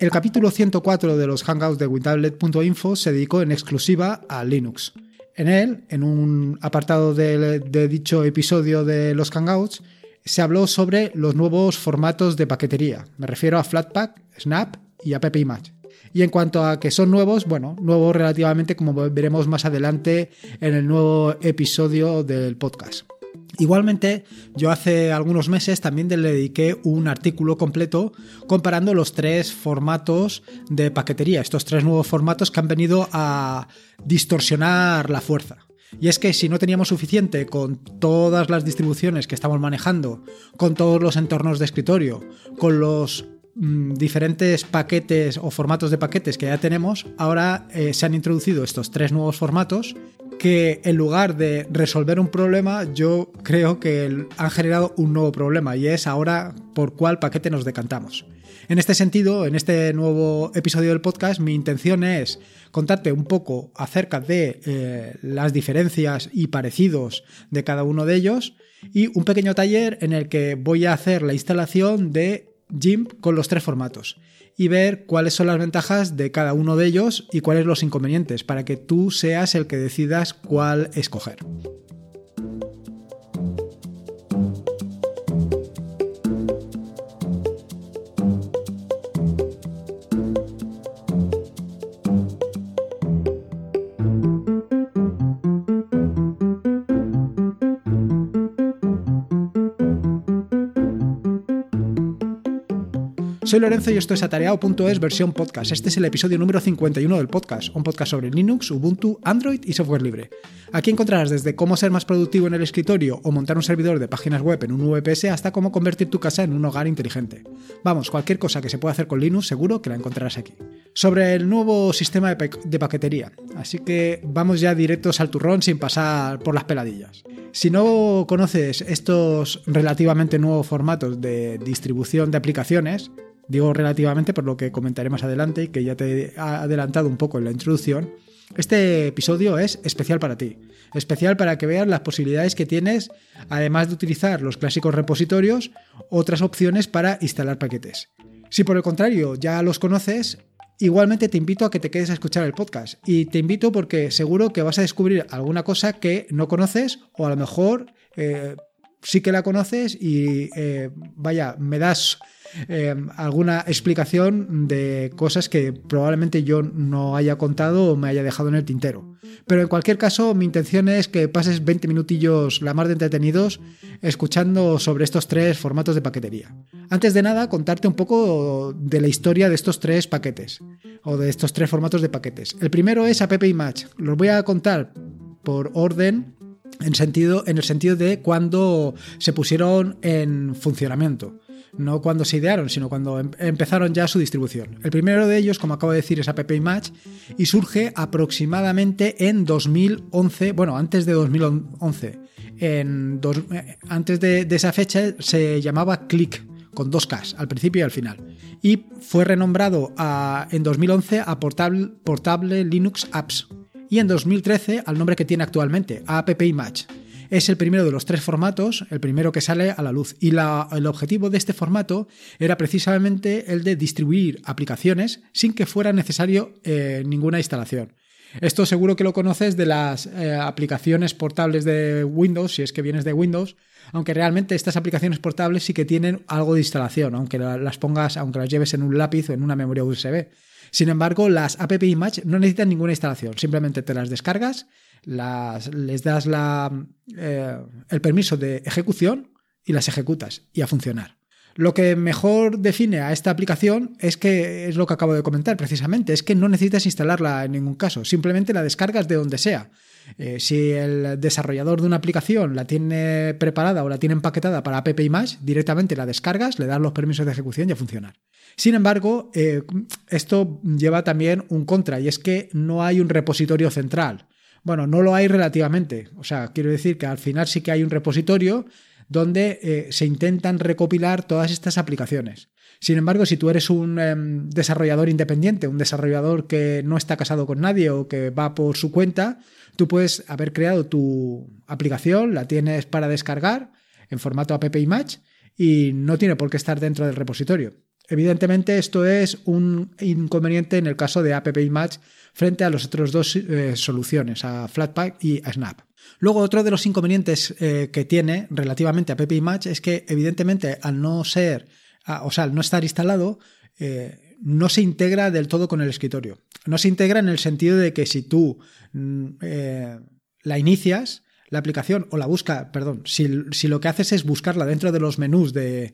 El capítulo 104 de los Hangouts de WinTablet.info se dedicó en exclusiva a Linux. En él, en un apartado de, dicho episodio de los Hangouts, se habló sobre los nuevos formatos de paquetería. Me refiero a Flatpak, Snap y App Image. Y en cuanto a que son nuevos, bueno, nuevos relativamente como veremos más adelante en el nuevo episodio del podcast. Igualmente, yo hace algunos meses también le dediqué un artículo completo comparando los tres formatos de paquetería, estos tres nuevos formatos que han venido a distorsionar la fuerza. Y es que si no teníamos suficiente con todas las distribuciones que estamos manejando, con todos los entornos de escritorio, con los mm, diferentes paquetes o formatos de paquetes que ya tenemos, ahora eh, se han introducido estos tres nuevos formatos que en lugar de resolver un problema, yo creo que han generado un nuevo problema y es ahora por cuál paquete nos decantamos. En este sentido, en este nuevo episodio del podcast, mi intención es contarte un poco acerca de eh, las diferencias y parecidos de cada uno de ellos y un pequeño taller en el que voy a hacer la instalación de GIMP con los tres formatos y ver cuáles son las ventajas de cada uno de ellos y cuáles los inconvenientes para que tú seas el que decidas cuál escoger. Soy Lorenzo y esto es atareado.es versión podcast. Este es el episodio número 51 del podcast, un podcast sobre Linux, Ubuntu, Android y software libre. Aquí encontrarás desde cómo ser más productivo en el escritorio o montar un servidor de páginas web en un VPS hasta cómo convertir tu casa en un hogar inteligente. Vamos, cualquier cosa que se pueda hacer con Linux seguro que la encontrarás aquí. Sobre el nuevo sistema de, paquetería, así que vamos ya directos al turrón sin pasar por las peladillas. Si no conoces estos relativamente nuevos formatos de distribución de aplicaciones, Digo relativamente por lo que comentaré más adelante y que ya te he adelantado un poco en la introducción. Este episodio es especial para ti, especial para que veas las posibilidades que tienes, además de utilizar los clásicos repositorios, otras opciones para instalar paquetes. Si por el contrario ya los conoces, igualmente te invito a que te quedes a escuchar el podcast. Y te invito porque seguro que vas a descubrir alguna cosa que no conoces o a lo mejor eh, sí que la conoces y eh, vaya, me das eh, alguna explicación de cosas que probablemente yo no haya contado o me haya dejado en el tintero. Pero en cualquier caso, mi intención es que pases 20 minutillos la más de entretenidos escuchando sobre estos tres formatos de paquetería. Antes de nada, contarte un poco de la historia de estos tres paquetes o de estos tres formatos de paquetes. El primero es App Image. Los voy a contar por orden en, sentido, en el sentido de cuando se pusieron en funcionamiento no cuando se idearon, sino cuando em-, empezaron ya su distribución. El primero de ellos, como acabo de decir, es App Image y surge aproximadamente en 2011, bueno, antes de 2011. En eh, antes de, esa fecha se llamaba Click con dos Ks al principio y al final. Y fue renombrado en 2011 a Portable, Portable Linux Apps y en 2013 al nombre que tiene actualmente, App Image. Es el primero de los tres formatos, el primero que sale a la luz. Y el objetivo de este formato era precisamente el de distribuir aplicaciones sin que fuera necesario eh, ninguna instalación. Esto seguro que lo conoces de las eh, aplicaciones portables de Windows, si es que vienes de Windows, aunque realmente estas aplicaciones portables sí que tienen algo de instalación, aunque las pongas, aunque las lleves en un lápiz o en una memoria USB. Sin embargo, las App Image no necesitan ninguna instalación, simplemente te las descargas les das eh, el permiso de ejecución y las ejecutas y a funcionar. Lo que mejor define a esta aplicación es que es lo que acabo de comentar precisamente, es que no necesitas instalarla en ningún caso, simplemente la descargas de donde sea. Eh, si el desarrollador de una aplicación la tiene preparada o la tiene empaquetada para App Image, directamente la descargas, le das los permisos de ejecución y a funcionar. Sin embargo, eh, esto lleva también un contra y es que no hay un repositorio central. Bueno, no lo hay relativamente. O sea, quiero decir que al final sí que hay un repositorio donde eh, se intentan recopilar todas estas aplicaciones. Sin embargo, si tú eres un em, desarrollador independiente, un desarrollador que no está casado con nadie o que va por su cuenta, tú puedes haber creado tu aplicación, la tienes para descargar en formato app image y no tiene por qué estar dentro del repositorio. Evidentemente, esto es un inconveniente en el caso de App Image frente a las otras dos eh, soluciones, a Flatpak y a Snap. Luego, otro de los inconvenientes eh, que tiene relativamente a App Image es que, evidentemente, al no ser, o sea, al no estar instalado, eh, no se integra del todo con el escritorio. No se integra en el sentido de que si tú mm, la inicias, la aplicación o la busca, perdón, si, lo que haces es buscarla dentro de los menús de,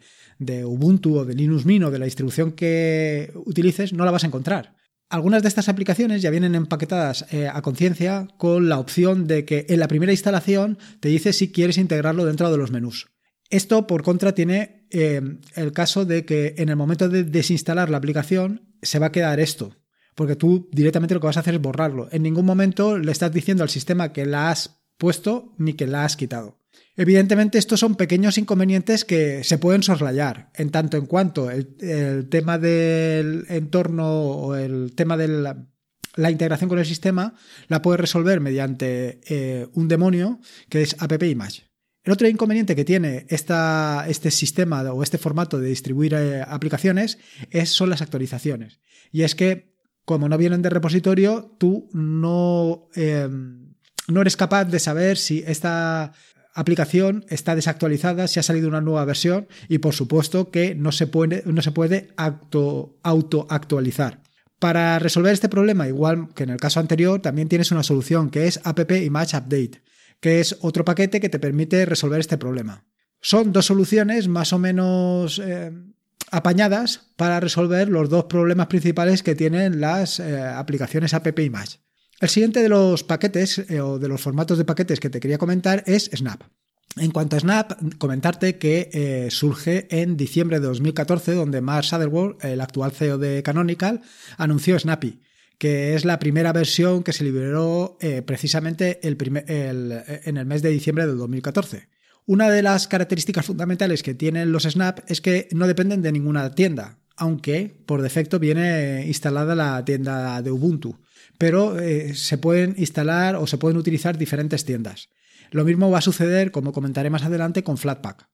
Ubuntu o de Linux Mint o de la distribución que utilices, no la vas a encontrar. Algunas de estas aplicaciones ya vienen empaquetadas eh, a conciencia con la opción de que en la primera instalación te dice si quieres integrarlo dentro de los menús. Esto, por contra, tiene eh, el caso de que en el momento de desinstalar la aplicación se va a quedar esto, porque tú directamente lo que vas a hacer es borrarlo. En ningún momento le estás diciendo al sistema que la has puesto ni que la has quitado. Evidentemente estos son pequeños inconvenientes que se pueden soslayar, en tanto en cuanto el, tema del entorno o el tema de la, integración con el sistema la puedes resolver mediante eh, un demonio que es app image. El otro inconveniente que tiene este sistema o este formato de distribuir eh, aplicaciones es, son las actualizaciones. Y es que, como no vienen de repositorio, tú no... Eh, no eres capaz de saber si esta aplicación está desactualizada, si ha salido una nueva versión y por supuesto que no se puede, no se puede auto, actualizar. Para resolver este problema, igual que en el caso anterior, también tienes una solución que es App Image Update, que es otro paquete que te permite resolver este problema. Son dos soluciones más o menos eh, apañadas para resolver los dos problemas principales que tienen las eh, aplicaciones App Image. El siguiente de los paquetes eh, o de los formatos de paquetes que te quería comentar es Snap. En cuanto a Snap, comentarte que surge en diciembre de 2014, donde Mark Sutherland, el actual CEO de Canonical, anunció Snappy, que es la primera versión que se liberó eh, precisamente en el mes de diciembre de 2014. Una de las características fundamentales que tienen los Snap es que no dependen de ninguna tienda, aunque por defecto viene instalada la tienda de Ubuntu pero eh, se pueden instalar o se pueden utilizar diferentes tiendas. Lo mismo va a suceder, como comentaré más adelante, con Flatpak,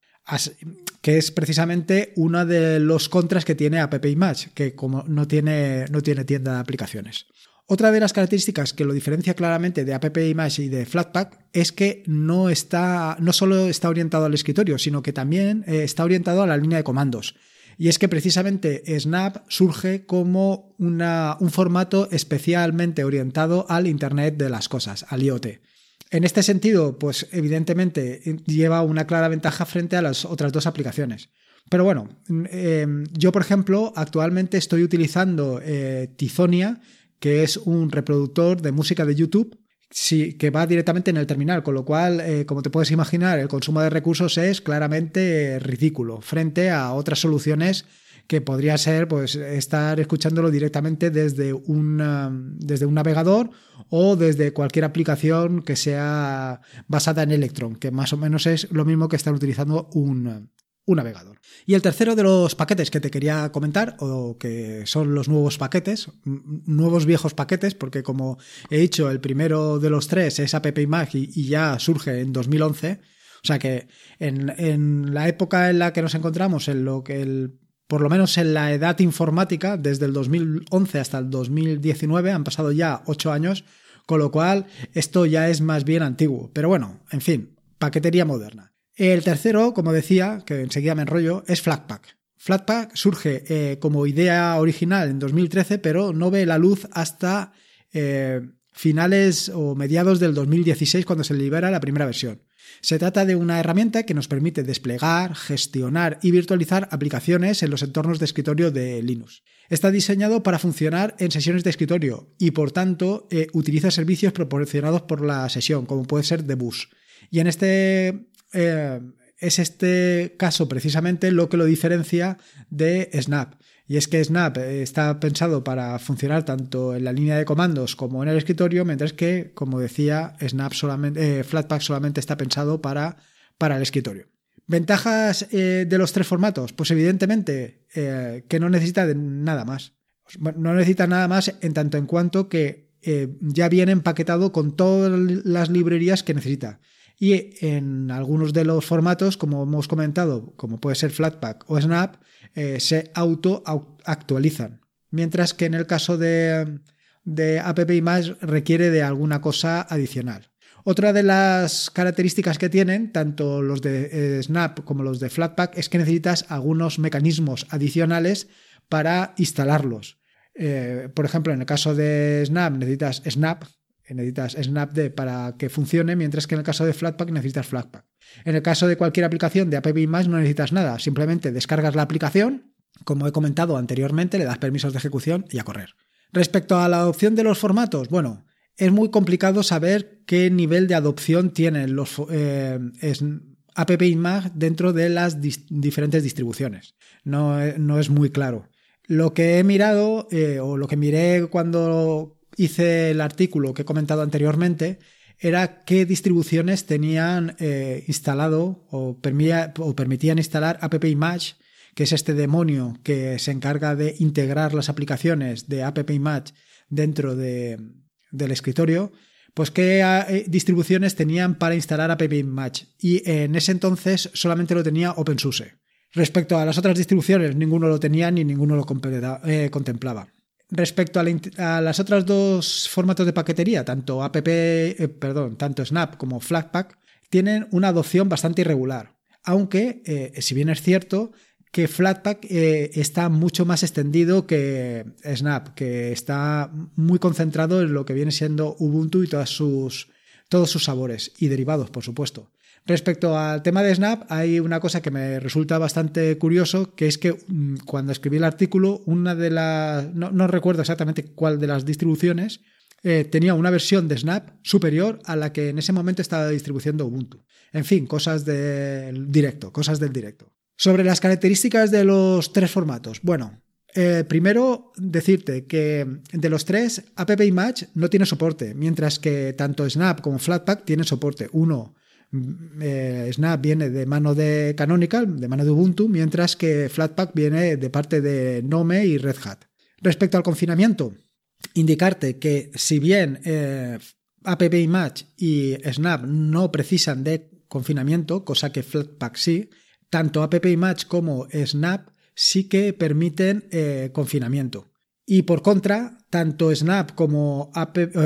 que es precisamente uno de los contras que tiene App Image, que como no tiene, no tiene tienda de aplicaciones. Otra de las características que lo diferencia claramente de App Image y de Flatpak es que no, está, no solo está orientado al escritorio, sino que también eh, está orientado a la línea de comandos. Y es que precisamente Snap surge como un formato especialmente orientado al Internet de las cosas, al IoT. En este sentido, pues evidentemente lleva una clara ventaja frente a las otras dos aplicaciones. Pero bueno, eh, yo por ejemplo actualmente estoy utilizando eh, Tizonia, que es un reproductor de música de YouTube Sí, que va directamente en el terminal, con lo cual, eh, como te puedes imaginar, el consumo de recursos es claramente ridículo frente a otras soluciones que podría ser pues estar escuchándolo directamente desde un, desde un navegador o desde cualquier aplicación que sea basada en Electron, que más o menos es lo mismo que estar utilizando un, un navegador. Y el tercero de los paquetes que te quería comentar, o que son los nuevos paquetes, nuevos viejos paquetes, porque como he dicho, el primero de los tres es AppImage y, y ya surge en 2011. O sea que en, la época en la que nos encontramos, en lo que el, por lo menos en la edad informática, desde el 2011 hasta el 2019, han pasado ya ocho años, con lo cual esto ya es más bien antiguo. Pero bueno, en fin, paquetería moderna. El tercero, como decía, que enseguida me enrollo, es Flatpak. Flatpak surge eh, como idea original en 2013, pero no ve la luz hasta eh, finales o mediados del 2016 cuando se libera la primera versión. Se trata de una herramienta que nos permite desplegar, gestionar y virtualizar aplicaciones en los entornos de escritorio de Linux. Está diseñado para funcionar en sesiones de escritorio y por tanto eh, utiliza servicios proporcionados por la sesión, como puede ser Debus. Y en este eh, es este caso precisamente lo que lo diferencia de Snap. Y es que Snap está pensado para funcionar tanto en la línea de comandos como en el escritorio, mientras que, como decía, Snap solamente, eh, Flatpak solamente está pensado para, para el escritorio. ¿Ventajas eh, de los tres formatos? Pues evidentemente que no necesita nada más. No necesita nada más en tanto en cuanto que ya viene empaquetado con todas las librerías que necesita. Y en algunos de los formatos, como hemos comentado, como puede ser Flatpak o Snap, eh, se auto actualizan. Mientras que en el caso de, de App requiere de alguna cosa adicional. Otra de las características que tienen, tanto los de eh, Snap como los de Flatpak, es que necesitas algunos mecanismos adicionales para instalarlos. Eh, por ejemplo, en el caso de Snap necesitas Snap, necesitas SnapD para que funcione, mientras que en el caso de Flatpak necesitas Flatpak. En el caso de cualquier aplicación de App no necesitas nada, simplemente descargas la aplicación, como he comentado anteriormente, le das permisos de ejecución y a correr. Respecto a la adopción de los formatos, bueno, es muy complicado saber qué nivel de adopción tienen los eh, App dentro de las diferentes distribuciones. No, no, es muy claro. Lo que he mirado, eh, o lo que miré cuando hice el artículo que he comentado anteriormente, era qué distribuciones tenían eh, instalado o, permitían instalar App Image, que es este demonio que se encarga de integrar las aplicaciones de App Image dentro de, del escritorio, pues qué eh, distribuciones tenían para instalar App Image. Y en ese entonces solamente lo tenía OpenSUSE. Respecto a las otras distribuciones, ninguno lo tenía ni ninguno lo eh, contemplaba. Respecto a, las otras dos formatos de paquetería, tanto app, eh, perdón, tanto Snap como Flatpak, tienen una adopción bastante irregular. Aunque, eh, si bien es cierto, que Flatpak eh, está mucho más extendido que Snap, que está muy concentrado en lo que viene siendo Ubuntu y todos sus sabores y derivados, por supuesto. Respecto al tema de Snap, hay una cosa que me resulta bastante curioso, que es que mm, cuando escribí el artículo, una de las, no, recuerdo exactamente cuál de las distribuciones, eh, tenía una versión de Snap superior a la que en ese momento estaba distribuyendo Ubuntu. En fin, cosas del directo, cosas del directo. Sobre las características de los tres formatos. Bueno, eh, primero decirte que de los tres, App Image no tiene soporte, mientras que tanto Snap como Flatpak tienen soporte. Uno eh, Snap viene de mano de Canonical, de mano de Ubuntu, mientras que Flatpak viene de parte de Nome y Red Hat. Respecto al confinamiento, indicarte que si bien eh, App Image y Snap no precisan de confinamiento, cosa que Flatpak sí, tanto App Image como Snap sí que permiten eh, confinamiento. Y por contra, tanto Snap como,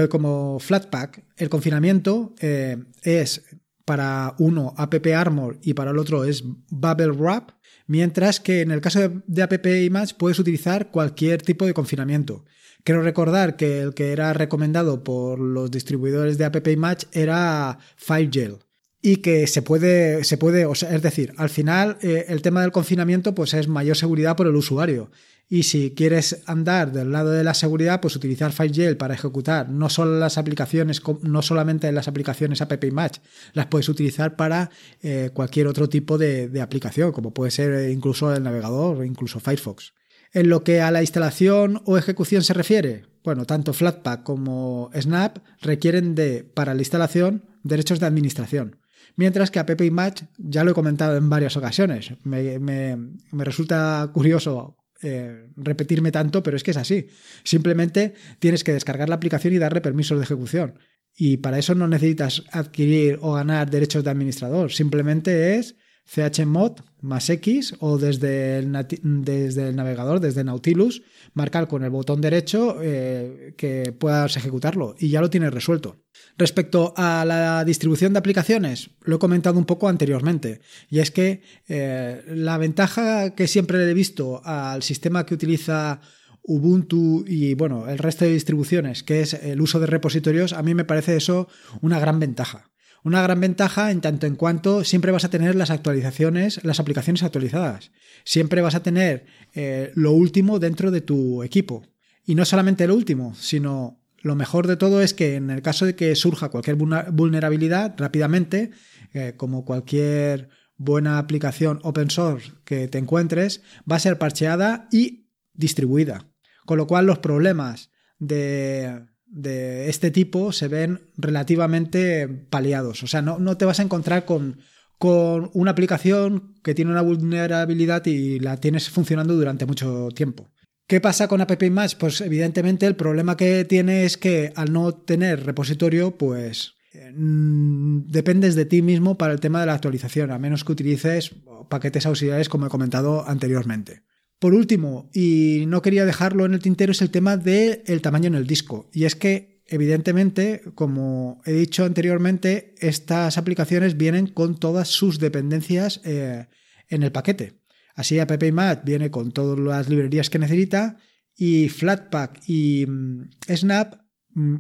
como Flatpak, el confinamiento es para uno App Armor y para el otro es Bubble Wrap, mientras que en el caso de, App Image puedes utilizar cualquier tipo de confinamiento. Quiero recordar que el que era recomendado por los distribuidores de App Image era FileGel y que se puede, se puede, o es decir, al final eh, el tema del confinamiento pues es mayor seguridad por el usuario y si quieres andar del lado de la seguridad, pues utilizar FileGel para ejecutar no solo las aplicaciones, no solamente las aplicaciones App Image, las puedes utilizar para eh, cualquier otro tipo de, aplicación, como puede ser incluso el navegador o incluso Firefox. En lo que a la instalación o ejecución se refiere, bueno, tanto Flatpak como Snap requieren de, para la instalación, derechos de administración. Mientras que App Image, ya lo he comentado en varias ocasiones, me, me resulta curioso eh, repetirme tanto, pero es que es así. Simplemente tienes que descargar la aplicación y darle permisos de ejecución. Y para eso no necesitas adquirir o ganar derechos de administrador. Simplemente es chmod más X o desde el, desde el navegador, desde Nautilus, marcar con el botón derecho eh, que puedas ejecutarlo y ya lo tienes resuelto. Respecto a la distribución de aplicaciones, lo he comentado un poco anteriormente, y es que eh, la ventaja que siempre le he visto al sistema que utiliza Ubuntu y bueno, el resto de distribuciones, que es el uso de repositorios, a mí me parece eso una gran ventaja. Una gran ventaja en tanto en cuanto siempre vas a tener las actualizaciones, las aplicaciones actualizadas. Siempre vas a tener eh, lo último dentro de tu equipo. Y no solamente lo último, sino lo mejor de todo es que en el caso de que surja cualquier vulnerabilidad rápidamente, eh, como cualquier buena aplicación open source que te encuentres, va a ser parcheada y distribuida. Con lo cual los problemas de de este tipo se ven relativamente paliados. O sea, no, no te vas a encontrar con, con una aplicación que tiene una vulnerabilidad y la tienes funcionando durante mucho tiempo. ¿Qué pasa con App Image? Pues evidentemente el problema que tiene es que al no tener repositorio, pues mm, dependes de ti mismo para el tema de la actualización, a menos que utilices paquetes auxiliares como he comentado anteriormente. Por último, y no quería dejarlo en el tintero, es el tema del tamaño en el disco. Y es que, evidentemente, como he dicho anteriormente, estas aplicaciones vienen con todas sus dependencias eh, en el paquete. Así AppImage viene con todas las librerías que necesita y Flatpak y mm, Snap mm,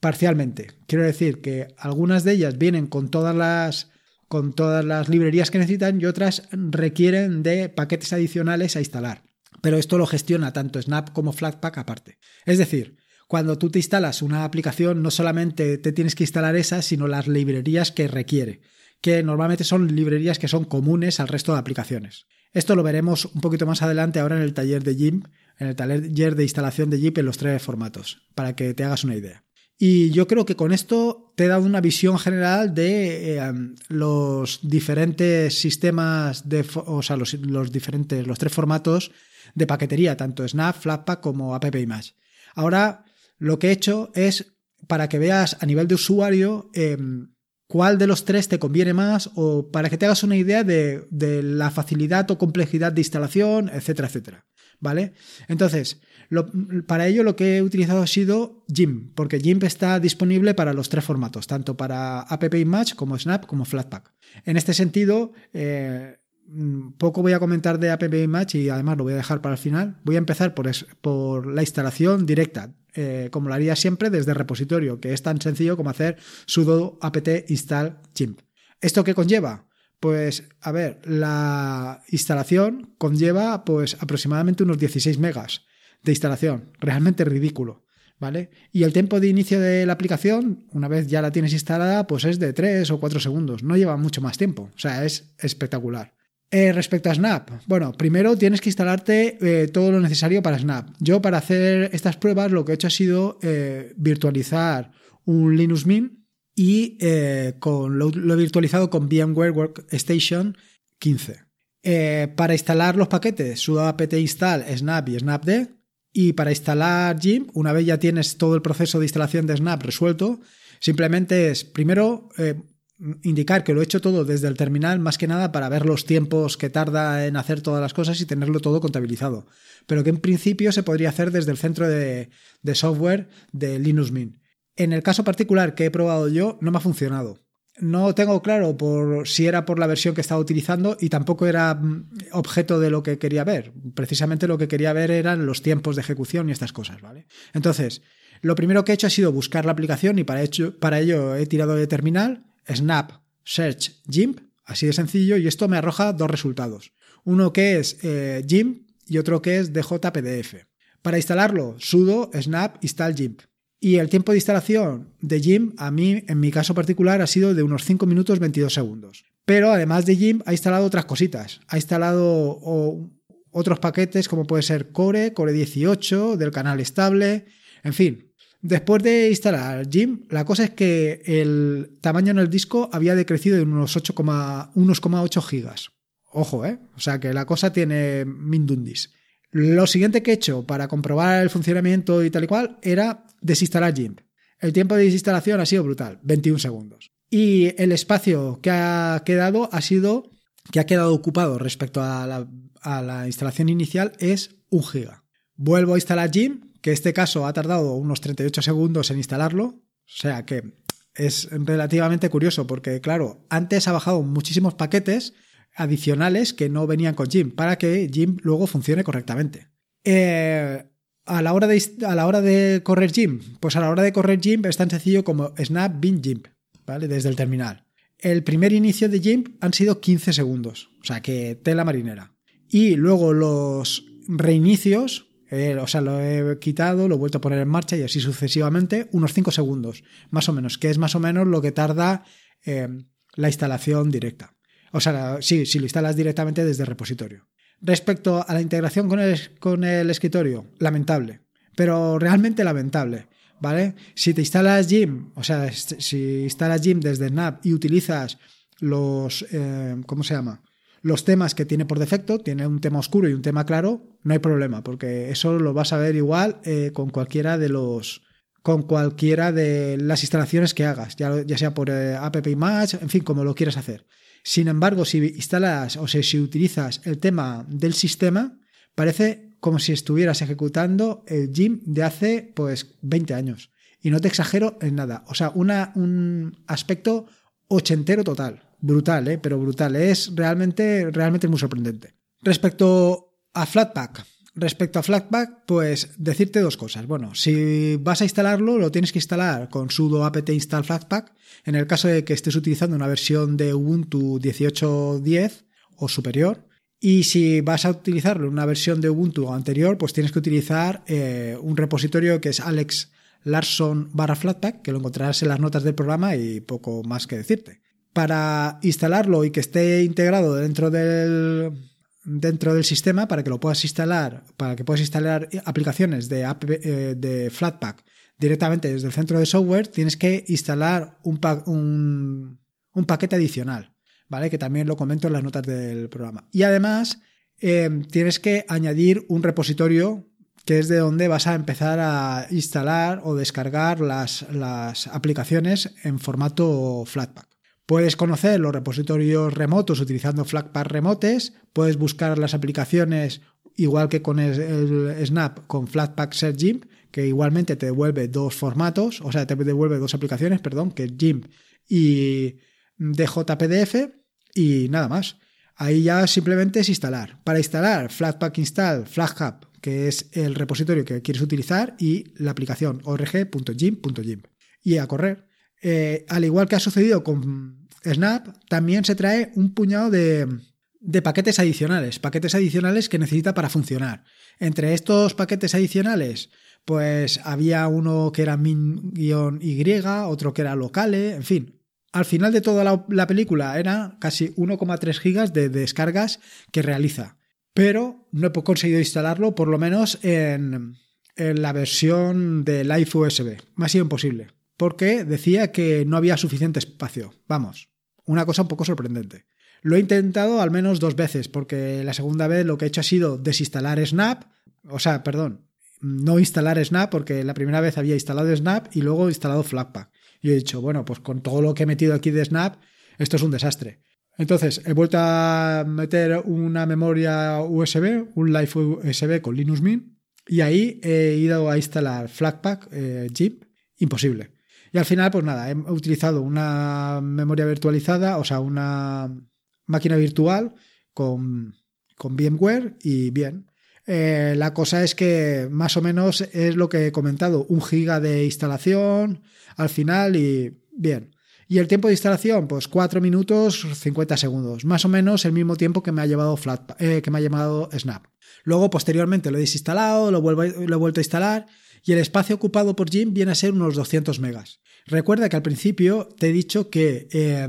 parcialmente. Quiero decir que algunas de ellas vienen con todas las con todas las librerías que necesitan y otras requieren de paquetes adicionales a instalar. Pero esto lo gestiona tanto Snap como Flatpak aparte. Es decir, cuando tú te instalas una aplicación no solamente te tienes que instalar esa, sino las librerías que requiere, que normalmente son librerías que son comunes al resto de aplicaciones. Esto lo veremos un poquito más adelante ahora en el taller de GIMP, en el taller de instalación de GIMP en los tres formatos, para que te hagas una idea. Y yo creo que con esto te he dado una visión general de eh, los diferentes sistemas de, o sea, los, diferentes, los tres formatos de paquetería, tanto Snap, Flatpak como AppImage. Ahora, lo que he hecho es para que veas a nivel de usuario em, cuál de los tres te conviene más o para que te hagas una idea de, de la facilidad o complejidad de instalación, etcétera, etcétera. ¿Vale? Entonces, para ello lo que he utilizado ha sido GIMP, porque GIMP está disponible para los tres formatos, tanto para AppImage como Snap como Flatpak. En este sentido, eh, poco voy a comentar de AppImage y además lo voy a dejar para el final. Voy a empezar por, por la instalación directa, eh, como lo haría siempre desde el repositorio, que es tan sencillo como hacer sudo apt install GIMP. ¿Esto qué conlleva? Pues, a ver, la instalación conlleva pues aproximadamente unos 16 megas de instalación. Realmente ridículo. ¿Vale? Y el tiempo de inicio de la aplicación, una vez ya la tienes instalada, pues es de 3 o 4 segundos. No lleva mucho más tiempo. O sea, es espectacular. Eh, respecto a Snap, bueno, primero tienes que instalarte eh, todo lo necesario para Snap. Yo para hacer estas pruebas lo que he hecho ha sido eh, virtualizar un Linux Mint y con, lo, lo, he virtualizado con VMware Workstation 15. para instalar los paquetes, sudo apt install snap y snapd y para instalar GIMP, una vez ya tienes todo el proceso de instalación de Snap resuelto, simplemente es primero eh, indicar que lo he hecho todo desde el terminal, más que nada para ver los tiempos que tarda en hacer todas las cosas y tenerlo todo contabilizado. Pero que en principio se podría hacer desde el centro de, de software de Linux Mint. En el caso particular que he probado yo, no me ha funcionado no tengo claro por si era por la versión que estaba utilizando y tampoco era mm, objeto de lo que quería ver. Precisamente lo que quería ver eran los tiempos de ejecución y estas cosas, ¿vale? Entonces, lo primero que he hecho ha sido buscar la aplicación y para, ello he tirado de terminal, snap, search, GIMP, así de sencillo, y esto me arroja dos resultados. Uno que es eh, GIMP y otro que es DJPDF. Para instalarlo, sudo snap install GIMP. Y el tiempo de instalación de GIMP, a mí, en mi caso particular, ha sido de unos 5 minutos 22 segundos. Pero además de GIMP, ha instalado otras cositas. Ha instalado otros paquetes como puede ser Core, Core 18, del canal estable, en fin. Después de instalar GIMP, la cosa es que el tamaño en el disco había decrecido en unos 8,8 gigas. Ojo, ¿eh? O sea que la cosa tiene mindundis. Lo siguiente que he hecho para comprobar el funcionamiento y tal y cual era desinstalar GIMP. El tiempo de desinstalación ha sido brutal, 21 segundos. Y el espacio que ha quedado ha sido, que ha quedado ocupado respecto a la, instalación inicial es 1 giga. Vuelvo a instalar GIMP, que en este caso ha tardado unos 38 segundos en instalarlo. O sea que es relativamente curioso porque, claro, antes ha bajado muchísimos paquetes adicionales que no venían con GIMP para que GIMP luego funcione correctamente. Eh, a, la hora de, a la hora de correr GIMP, pues a la hora de correr GIMP es tan sencillo como snap bin GIMP, ¿vale? Desde el terminal. El primer inicio de GIMP han sido 15 segundos, o sea que tela marinera. Y luego los reinicios, eh, o sea, lo he quitado, lo he vuelto a poner en marcha y así sucesivamente, unos 5 segundos, más o menos, que es más o menos lo que tarda eh, la instalación directa. O sea, sí, si lo instalas directamente desde el repositorio. Respecto a la integración con el, con el escritorio, lamentable, pero realmente lamentable. ¿Vale? Si te instalas GIMP, o sea, si instalas GIMP desde Snap y utilizas los, eh, ¿cómo se llama? Los temas que tiene por defecto, tiene un tema oscuro y un tema claro, no hay problema, porque eso lo vas a ver igual eh, con cualquiera de los, con cualquiera de las instalaciones que hagas, ya, sea por eh, app en fin, como lo quieras hacer. Sin embargo, si instalas o si utilizas el tema del sistema, parece como si estuvieras ejecutando el GIMP de hace pues 20 años. Y no te exagero en nada. O sea, una, un aspecto ochentero total. Brutal, ¿eh? pero brutal. Es realmente, realmente muy sorprendente. Respecto a Flatpak. Respecto a Flatpak, pues decirte dos cosas. Bueno, si vas a instalarlo, lo tienes que instalar con sudo apt install Flatpak. En el caso de que estés utilizando una versión de Ubuntu 18.10 o superior, y si vas a utilizarlo en una versión de Ubuntu anterior, pues tienes que utilizar eh, un repositorio que es Alex Larson barra Flatpak, que lo encontrarás en las notas del programa y poco más que decirte. Para instalarlo y que esté integrado dentro del, dentro del sistema, para que lo puedas instalar, para que puedas instalar aplicaciones de, eh, de Flatpak directamente desde el centro de software, tienes que instalar un, paquete adicional. ¿vale? Que también lo comento en las notas del programa. Y además, eh, tienes que añadir un repositorio que es de donde vas a empezar a instalar o descargar las aplicaciones en formato Flatpak. Puedes conocer los repositorios remotos utilizando Flatpak remotes, puedes buscar las aplicaciones igual que con el, Snap con Flatpak Set GIMP, que igualmente te devuelve dos formatos, o sea, te devuelve dos aplicaciones, perdón, que es GIMP y DJPDF y nada más. Ahí ya simplemente es instalar. Para instalar Flatpak install FlatHub, que es el repositorio que quieres utilizar, y la aplicación org.gim.gim. Y a correr. Eh, al igual que ha sucedido con Snap, también se trae un puñado de, paquetes adicionales, paquetes adicionales que necesita para funcionar. Entre estos paquetes adicionales, pues había uno que era min-y, otro que era locale, en fin, al final de toda la, película era casi 1,3 gigas de descargas que realiza. Pero no he conseguido instalarlo, por lo menos en, la versión de Live USB. Me ha sido imposible. Porque decía que no había suficiente espacio. Vamos, una cosa un poco sorprendente. Lo he intentado al menos dos veces, porque la segunda vez lo que he hecho ha sido desinstalar Snap. O sea, perdón, no instalar Snap, porque la primera vez había instalado Snap y luego instalado Flatpak. Y he dicho, bueno, pues con todo lo que he metido aquí de Snap, esto es un desastre. Entonces, he vuelto a meter una memoria USB, un Live USB con Linux Mint, y ahí he ido a instalar Flatpak eh, Jeep, imposible. Y al final, pues nada, he utilizado una memoria virtualizada, o sea, una máquina virtual con, con VMware y bien. Eh, la cosa es que más o menos es lo que he comentado, un giga de instalación al final y bien. Y el tiempo de instalación, pues 4 minutos 50 segundos, más o menos el mismo tiempo que me ha llevado eh, que me ha llevado Snap. Luego, posteriormente, lo he desinstalado, lo, vuelvo, lo he vuelto a instalar y el espacio ocupado por Jim viene a ser unos 200 megas. Recuerda que al principio te he dicho que eh,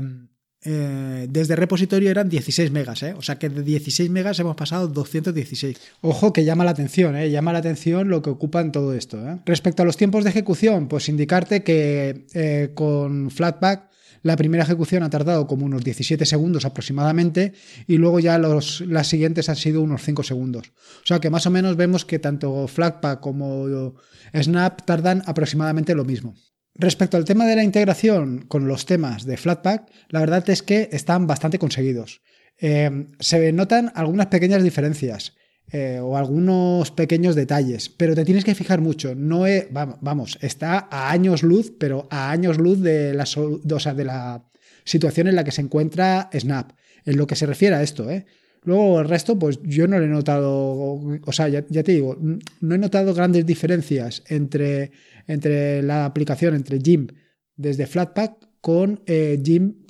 eh, desde repositorio eran 16 megas, ¿eh? o sea que de 16 megas hemos pasado a 216. Ojo que llama la atención, ¿eh? llama la atención lo que ocupa en todo esto. ¿eh? Respecto a los tiempos de ejecución, pues indicarte que con Flatpak la primera ejecución ha tardado como unos 17 segundos aproximadamente y luego ya los, las siguientes han sido unos 5 segundos. O sea que más o menos vemos que tanto Flatpak como Snap tardan aproximadamente lo mismo. Respecto al tema de la integración con los temas de Flatpak, la verdad es que están bastante conseguidos. Eh, se notan algunas pequeñas diferencias eh, o algunos pequeños detalles, pero te tienes que fijar mucho. No vamos, está a años luz, pero a años luz de la, de la situación en la que se encuentra Snap, en lo que se refiere a esto. ¿eh? Luego el resto, pues yo no le he notado, o sea, ya, te digo, no he notado grandes diferencias entre, entre la aplicación, entre GIMP desde Flatpak con eh,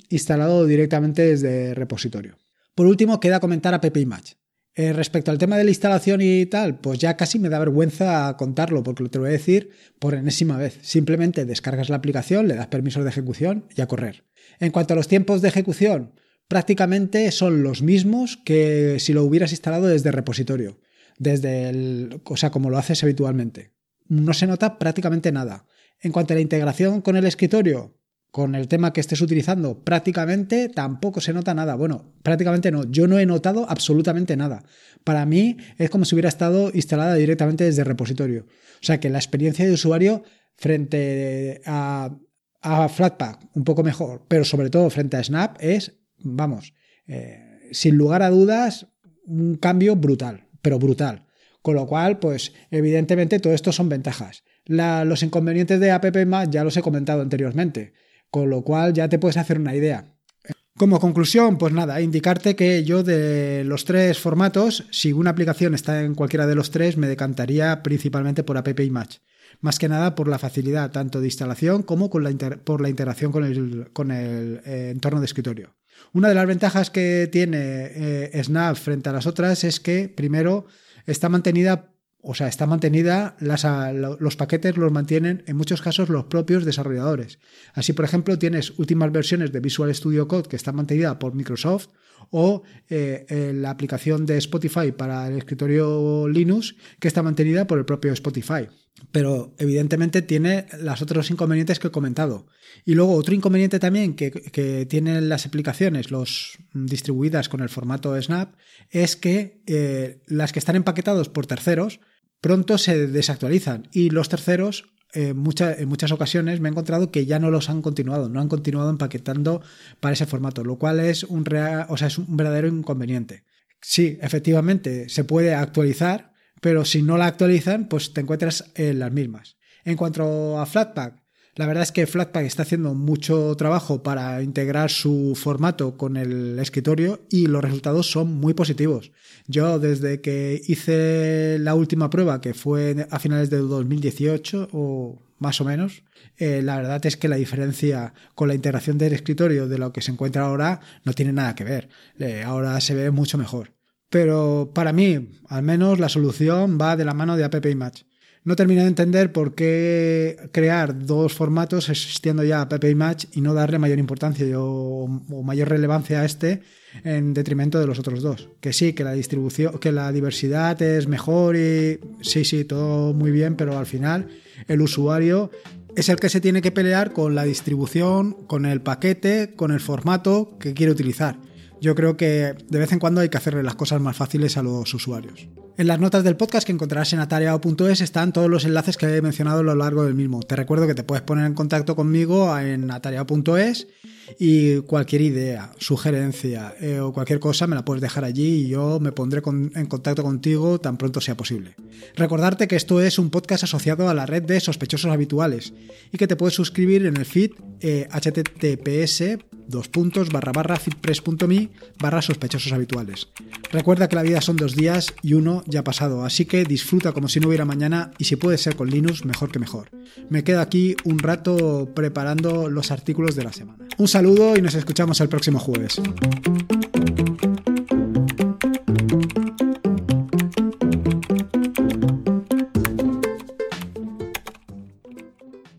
instalado directamente desde repositorio. Por último, queda comentar a PPImage. Eh, respecto al tema de la instalación y tal, pues ya casi me da vergüenza contarlo porque te lo voy a decir por enésima vez. Simplemente descargas la aplicación, le das permisos de ejecución y a correr. En cuanto a los tiempos de ejecución, prácticamente son los mismos que si lo hubieras instalado desde repositorio, desde el, o sea, como lo haces habitualmente. No se nota prácticamente nada. En cuanto a la integración con el escritorio, con el tema que estés utilizando, prácticamente tampoco se nota nada. Bueno, prácticamente no. Yo no he notado absolutamente nada. Para mí es como si hubiera estado instalada directamente desde repositorio. O sea que la experiencia de usuario frente a, a Flatpak un poco mejor, pero sobre todo frente a Snap es, vamos, eh, sin lugar a dudas, un cambio brutal, pero brutal. Con lo cual, pues evidentemente todo esto son ventajas. los inconvenientes de App ya los he comentado anteriormente, con lo cual ya te puedes hacer una idea. Como conclusión, pues nada, indicarte que yo de los tres formatos, si una aplicación está en cualquiera de los tres, me decantaría principalmente por App Match. Más que nada por la facilidad tanto de instalación como por la integración con el, con el eh, entorno de escritorio. Una de las ventajas que tiene eh, Snap frente a las otras es que, primero, está mantenida o sea, está mantenida, los paquetes los mantienen en muchos casos los propios desarrolladores. Así, por ejemplo, tienes últimas versiones de Visual Studio Code que están mantenidas por Microsoft o eh, la aplicación de Spotify para el escritorio Linux que está mantenida por el propio Spotify. Pero evidentemente tiene los otros inconvenientes que he comentado. Y luego otro inconveniente también que, tienen las aplicaciones, los distribuidas con el formato Snap, es que eh, las que están empaquetados por terceros pronto se desactualizan y los terceros eh, en muchas ocasiones me he encontrado que ya no los han continuado, no han continuado empaquetando para ese formato, lo cual es un, o sea, es un verdadero inconveniente. Sí, efectivamente, se puede actualizar, pero si no la actualizan, pues te encuentras en las mismas. En cuanto a Flatpak, la verdad es que Flatpak está haciendo mucho trabajo para integrar su formato con el escritorio y los resultados son muy positivos. Yo desde que hice la última prueba, que fue a finales de 2018 o más o menos, eh, la verdad es que la diferencia con la integración del escritorio de lo que se encuentra ahora no tiene nada que ver. Eh, ahora se ve mucho mejor. Pero para mí, al menos, la solución va de la mano de App Image no termino de entender por qué crear dos formatos existiendo ya App Match y no darle mayor importancia o, mayor relevancia a este en detrimento de los otros dos. Que sí, que la distribución, que la diversidad es mejor y sí, sí, todo muy bien, pero al final el usuario es el que se tiene que pelear con la distribución, con el paquete, con el formato que quiere utilizar. Yo creo que de vez en cuando hay que hacerle las cosas más fáciles a los usuarios. En las notas del podcast que encontrarás en atareado.es están todos los enlaces que he mencionado a lo largo del mismo. Te recuerdo que te puedes poner en contacto conmigo en atareado.es y cualquier idea, sugerencia eh, o cualquier cosa me la puedes dejar allí y yo me pondré en contacto contigo tan pronto sea posible. Recordarte que esto es un podcast asociado a la red de sospechosos habituales y que te puedes suscribir en el feed https eh, dos puntos barra barra feedpress.me barra sospechosos habituales. Recuerda que la vida son dos días y uno ya ha pasado, así que disfruta como si no hubiera mañana y si puede ser con Linux, mejor que mejor. Me quedo aquí un rato preparando los artículos de la semana. Saludo y nos escuchamos el próximo jueves.